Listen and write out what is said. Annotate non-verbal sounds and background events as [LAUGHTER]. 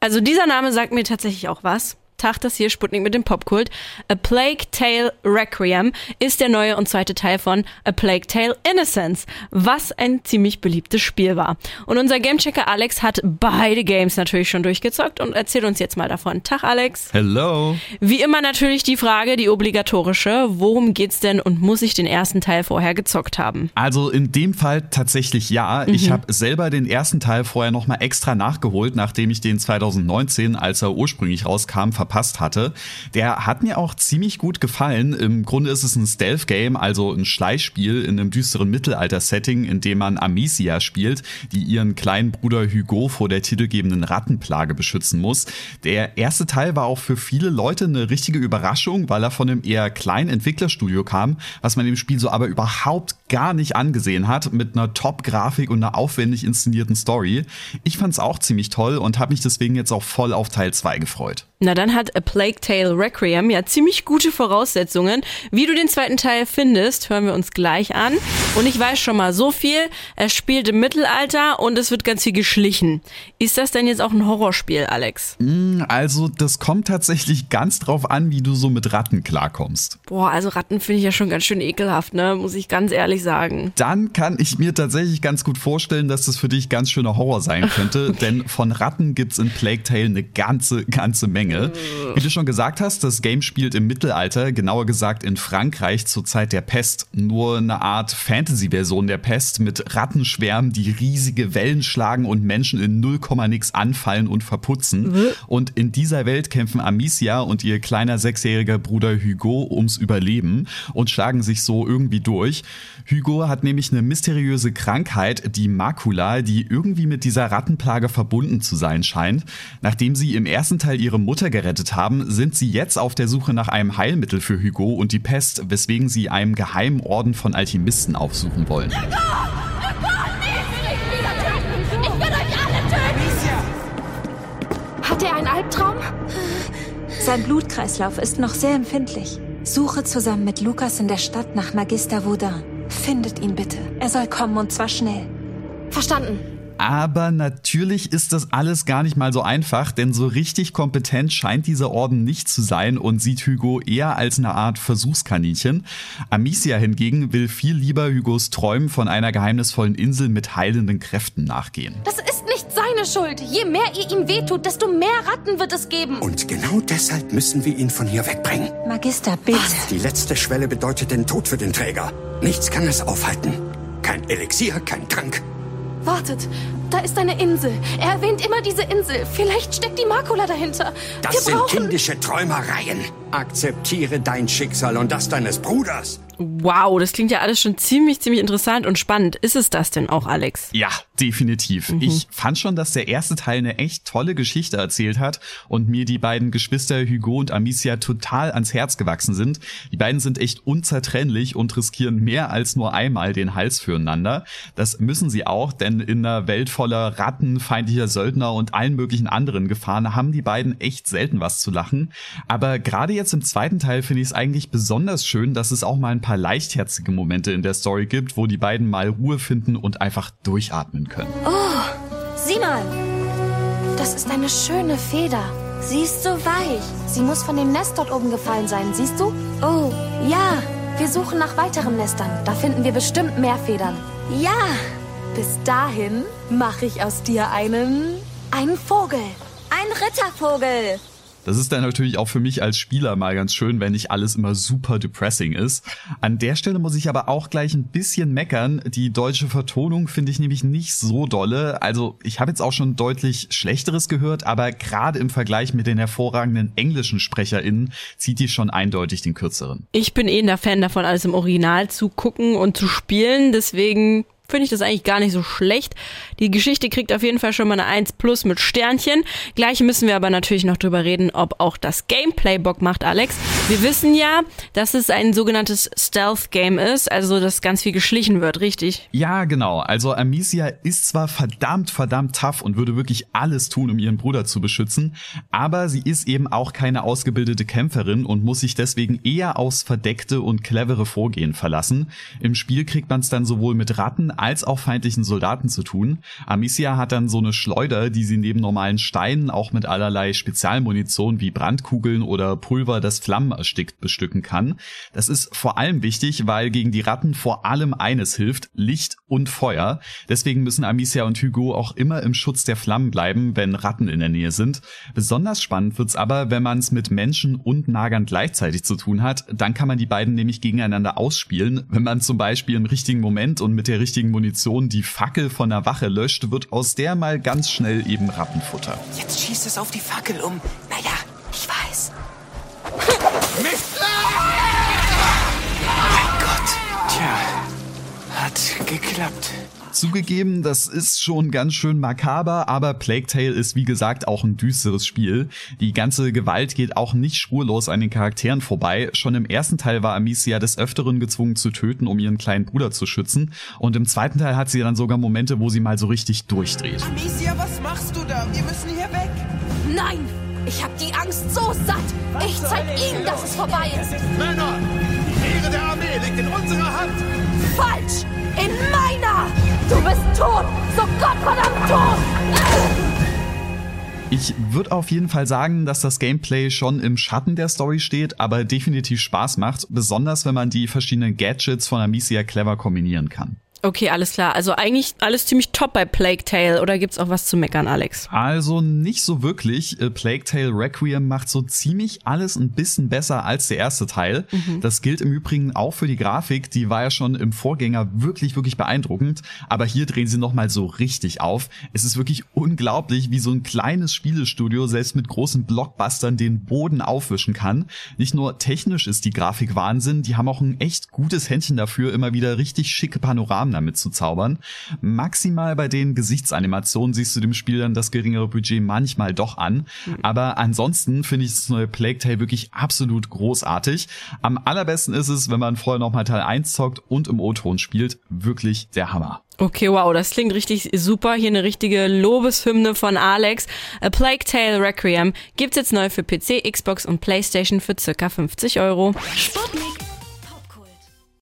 Also dieser Name sagt mir tatsächlich auch was. Tag, das hier Sputnik mit dem Popkult. A Plague Tale Requiem ist der neue und zweite Teil von A Plague Tale Innocence, was ein ziemlich beliebtes Spiel war. Und unser Gamechecker Alex hat beide Games natürlich schon durchgezockt und erzählt uns jetzt mal davon. Tag, Alex. Hello. Wie immer natürlich die Frage, die obligatorische. Worum geht's denn und muss ich den ersten Teil vorher gezockt haben? Also in dem Fall tatsächlich ja. Mhm. Ich habe selber den ersten Teil vorher nochmal extra nachgeholt, nachdem ich den 2019, als er ursprünglich rauskam, verpasst hatte. Der hat mir auch ziemlich gut gefallen. Im Grunde ist es ein Stealth-Game, also ein Schleichspiel in einem düsteren Mittelalter-Setting, in dem man Amicia spielt, die ihren kleinen Bruder Hugo vor der titelgebenden Rattenplage beschützen muss. Der erste Teil war auch für viele Leute eine richtige Überraschung, weil er von einem eher kleinen Entwicklerstudio kam, was man dem Spiel so aber überhaupt gar nicht angesehen hat, mit einer Top-Grafik und einer aufwendig inszenierten Story. Ich fand's auch ziemlich toll und habe mich deswegen jetzt auch voll auf Teil 2 gefreut. Na, dann hat A Plague Tale Requiem ja ziemlich gute Voraussetzungen. Wie du den zweiten Teil findest, hören wir uns gleich an. Und ich weiß schon mal so viel. Er spielt im Mittelalter und es wird ganz viel geschlichen. Ist das denn jetzt auch ein Horrorspiel, Alex? Mm, also, das kommt tatsächlich ganz drauf an, wie du so mit Ratten klarkommst. Boah, also Ratten finde ich ja schon ganz schön ekelhaft, ne? Muss ich ganz ehrlich sagen. Dann kann ich mir tatsächlich ganz gut vorstellen, dass das für dich ganz schöner Horror sein könnte. [LAUGHS] denn von Ratten gibt's in Plague Tale eine ganze, ganze Menge. Menge. Wie du schon gesagt hast, das Game spielt im Mittelalter, genauer gesagt in Frankreich zur Zeit der Pest. Nur eine Art Fantasy-Version der Pest mit Rattenschwärmen, die riesige Wellen schlagen und Menschen in 0, nix anfallen und verputzen. Und in dieser Welt kämpfen Amicia und ihr kleiner sechsjähriger Bruder Hugo ums Überleben und schlagen sich so irgendwie durch. Hugo hat nämlich eine mysteriöse Krankheit, die Makula, die irgendwie mit dieser Rattenplage verbunden zu sein scheint. Nachdem sie im ersten Teil ihre Mutter gerettet haben, sind sie jetzt auf der Suche nach einem Heilmittel für Hugo und die Pest, weswegen sie einem geheimen Orden von Alchemisten aufsuchen wollen. Hat er einen Albtraum? Sein Blutkreislauf ist noch sehr empfindlich. Suche zusammen mit Lukas in der Stadt nach Magister Vaudin. Findet ihn bitte. Er soll kommen und zwar schnell. Verstanden. Aber natürlich ist das alles gar nicht mal so einfach, denn so richtig kompetent scheint dieser Orden nicht zu sein und sieht Hugo eher als eine Art Versuchskaninchen. Amicia hingegen will viel lieber Hugos Träumen von einer geheimnisvollen Insel mit heilenden Kräften nachgehen. Das ist nicht seine Schuld. Je mehr ihr ihm wehtut, desto mehr Ratten wird es geben. Und genau deshalb müssen wir ihn von hier wegbringen. Magister, bitte. Die letzte Schwelle bedeutet den Tod für den Träger. Nichts kann es aufhalten. Kein Elixier, kein Trank, Wartet, da ist eine Insel. Er erwähnt immer diese Insel. Vielleicht steckt die Makula dahinter. Das Wir sind kindische Träumereien. Akzeptiere dein Schicksal und das deines Bruders. Wow, das klingt ja alles schon ziemlich, ziemlich interessant und spannend. Ist es das denn auch, Alex? Ja, definitiv. Mhm. Ich fand schon, dass der erste Teil eine echt tolle Geschichte erzählt hat und mir die beiden Geschwister Hugo und Amicia total ans Herz gewachsen sind. Die beiden sind echt unzertrennlich und riskieren mehr als nur einmal den Hals füreinander. Das müssen sie auch, denn in einer Welt voller Ratten, feindlicher Söldner und allen möglichen anderen Gefahren haben die beiden echt selten was zu lachen. Aber gerade jetzt im zweiten Teil finde ich es eigentlich besonders schön, dass es auch mal ein paar leichtherzige Momente in der Story gibt, wo die beiden mal Ruhe finden und einfach durchatmen können. Oh, sieh mal. Das ist eine schöne Feder. Sie ist so weich. Sie muss von dem Nest dort oben gefallen sein, siehst du? Oh, ja. Wir suchen nach weiteren Nestern. Da finden wir bestimmt mehr Federn. Ja. Bis dahin mache ich aus dir einen... einen Vogel. Ein Rittervogel. Das ist dann natürlich auch für mich als Spieler mal ganz schön, wenn nicht alles immer super depressing ist. An der Stelle muss ich aber auch gleich ein bisschen meckern. Die deutsche Vertonung finde ich nämlich nicht so dolle. Also ich habe jetzt auch schon deutlich schlechteres gehört, aber gerade im Vergleich mit den hervorragenden englischen SprecherInnen zieht die schon eindeutig den kürzeren. Ich bin eh ein Fan davon, alles im Original zu gucken und zu spielen. Deswegen finde ich das eigentlich gar nicht so schlecht. Die Geschichte kriegt auf jeden Fall schon mal eine 1 plus mit Sternchen. Gleich müssen wir aber natürlich noch drüber reden, ob auch das Gameplay Bock macht, Alex. Wir wissen ja, dass es ein sogenanntes Stealth-Game ist, also dass ganz viel geschlichen wird, richtig? Ja, genau. Also Amicia ist zwar verdammt, verdammt tough und würde wirklich alles tun, um ihren Bruder zu beschützen, aber sie ist eben auch keine ausgebildete Kämpferin und muss sich deswegen eher aufs verdeckte und clevere Vorgehen verlassen. Im Spiel kriegt man es dann sowohl mit Ratten als auch feindlichen Soldaten zu tun. Amicia hat dann so eine Schleuder, die sie neben normalen Steinen auch mit allerlei Spezialmunition wie Brandkugeln oder Pulver, das Flammen erstickt, bestücken kann. Das ist vor allem wichtig, weil gegen die Ratten vor allem eines hilft, Licht und Feuer. Deswegen müssen Amicia und Hugo auch immer im Schutz der Flammen bleiben, wenn Ratten in der Nähe sind. Besonders spannend wird's aber, wenn man es mit Menschen und Nagern gleichzeitig zu tun hat. Dann kann man die beiden nämlich gegeneinander ausspielen. Wenn man zum Beispiel im richtigen Moment und mit der richtigen Munition die Fackel von der Wache löscht, wird aus der mal ganz schnell eben Rattenfutter. Jetzt schießt es auf die Fackel um. Geklappt. Zugegeben, das ist schon ganz schön makaber, aber Plague Tale ist wie gesagt auch ein düsteres Spiel. Die ganze Gewalt geht auch nicht spurlos an den Charakteren vorbei. Schon im ersten Teil war Amicia des Öfteren gezwungen zu töten, um ihren kleinen Bruder zu schützen. Und im zweiten Teil hat sie dann sogar Momente, wo sie mal so richtig durchdreht. Amicia, was machst du da? Wir müssen hier weg. Nein! Ich hab die Angst so satt! Ich zeig ihnen, dass es vorbei ist! Männer, die Ehre der Armee liegt in unserer Hand. Falsch! In meiner! Du bist tot! So gottverdammt tot! Ich würde auf jeden Fall sagen, dass das Gameplay schon im Schatten der Story steht, aber definitiv Spaß macht, besonders wenn man die verschiedenen Gadgets von Amicia clever kombinieren kann. Okay, alles klar. Also eigentlich alles ziemlich top bei Plague Tale. Oder gibt's auch was zu meckern, Alex? Also nicht so wirklich. Äh, Plague Tale Requiem macht so ziemlich alles ein bisschen besser als der erste Teil. Das gilt im Übrigen auch für die Grafik. Die war ja schon im Vorgänger wirklich, wirklich beeindruckend. Aber hier drehen sie nochmal so richtig auf. Es ist wirklich unglaublich, wie so ein kleines Spielestudio selbst mit großen Blockbustern den Boden aufwischen kann. Nicht nur technisch ist die Grafik Wahnsinn, die haben auch ein echt gutes Händchen dafür, immer wieder richtig schicke Panoramen damit zu zaubern. Maximal bei den Gesichtsanimationen siehst du dem Spiel dann das geringere Budget manchmal doch an. Aber ansonsten finde ich das neue Plague Tale wirklich absolut großartig. Am allerbesten ist es, wenn man vorher noch mal Teil 1 zockt und im O-Ton spielt. Wirklich der Hammer. Okay, wow, das klingt richtig super. Hier eine richtige Lobeshymne von Alex. A Plague Tale Requiem gibt's jetzt neu für PC, Xbox und Playstation für circa 50 Euro. Sputnik